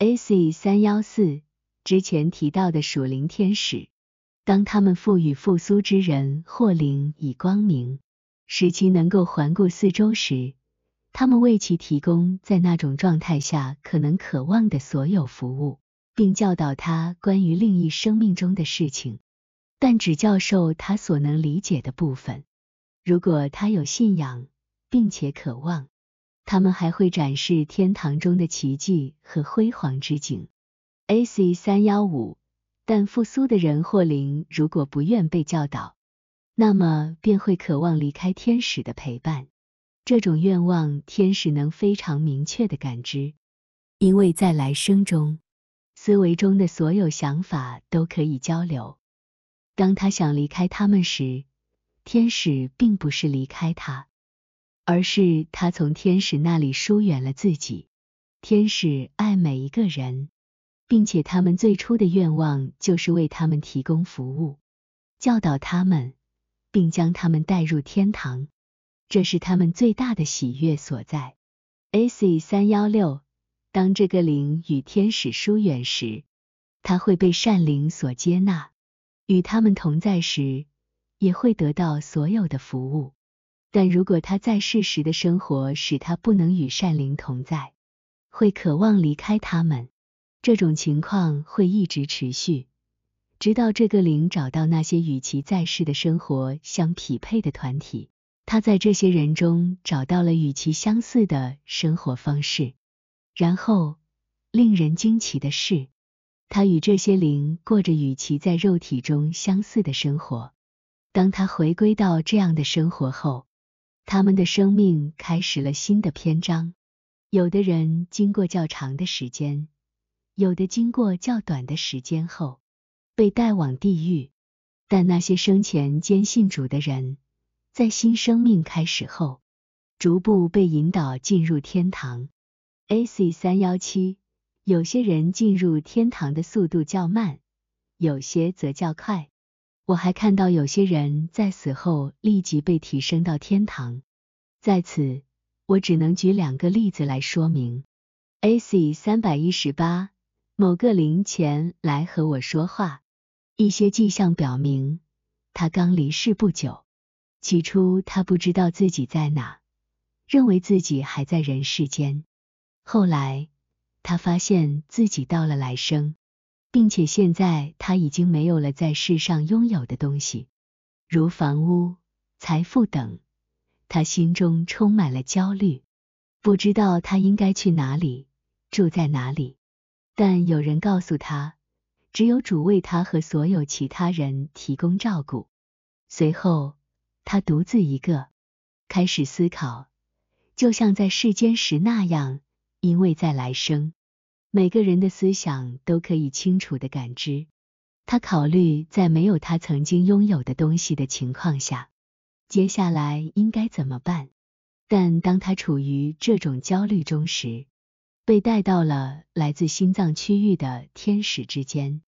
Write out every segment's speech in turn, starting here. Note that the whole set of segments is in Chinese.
AC 三幺四之前提到的属灵天使，当他们赋予复苏之人或灵以光明，使其能够环顾四周时，他们为其提供在那种状态下可能渴望的所有服务，并教导他关于另一生命中的事情，但只教授他所能理解的部分。如果他有信仰，并且渴望。他们还会展示天堂中的奇迹和辉煌之景。AC 三幺五，但复苏的人或灵如果不愿被教导，那么便会渴望离开天使的陪伴。这种愿望，天使能非常明确的感知，因为在来生中，思维中的所有想法都可以交流。当他想离开他们时，天使并不是离开他。而是他从天使那里疏远了自己。天使爱每一个人，并且他们最初的愿望就是为他们提供服务，教导他们，并将他们带入天堂。这是他们最大的喜悦所在。AC 三幺六，当这个灵与天使疏远时，他会被善灵所接纳；与他们同在时，也会得到所有的服务。但如果他在世时的生活使他不能与善灵同在，会渴望离开他们，这种情况会一直持续，直到这个灵找到那些与其在世的生活相匹配的团体。他在这些人中找到了与其相似的生活方式，然后令人惊奇的是，他与这些灵过着与其在肉体中相似的生活。当他回归到这样的生活后，他们的生命开始了新的篇章。有的人经过较长的时间，有的经过较短的时间后被带往地狱。但那些生前坚信主的人，在新生命开始后，逐步被引导进入天堂。AC 三幺七，有些人进入天堂的速度较慢，有些则较快。我还看到有些人在死后立即被提升到天堂。在此，我只能举两个例子来说明。AC 三百一十八，某个零前来和我说话，一些迹象表明他刚离世不久。起初他不知道自己在哪，认为自己还在人世间。后来他发现自己到了来生。并且现在他已经没有了在世上拥有的东西，如房屋、财富等。他心中充满了焦虑，不知道他应该去哪里，住在哪里。但有人告诉他，只有主为他和所有其他人提供照顾。随后，他独自一个开始思考，就像在世间时那样，因为在来生。每个人的思想都可以清楚的感知。他考虑在没有他曾经拥有的东西的情况下，接下来应该怎么办。但当他处于这种焦虑中时，被带到了来自心脏区域的天使之间。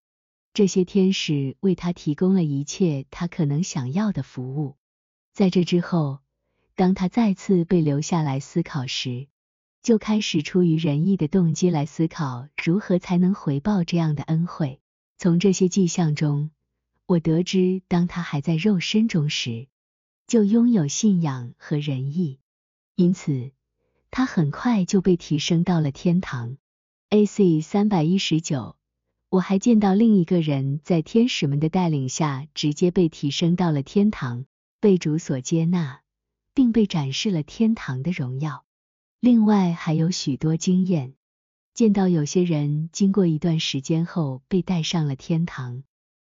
这些天使为他提供了一切他可能想要的服务。在这之后，当他再次被留下来思考时，就开始出于仁义的动机来思考如何才能回报这样的恩惠。从这些迹象中，我得知，当他还在肉身中时，就拥有信仰和仁义，因此他很快就被提升到了天堂。AC 三百一十九，我还见到另一个人在天使们的带领下直接被提升到了天堂，被主所接纳，并被展示了天堂的荣耀。另外还有许多经验，见到有些人经过一段时间后被带上了天堂，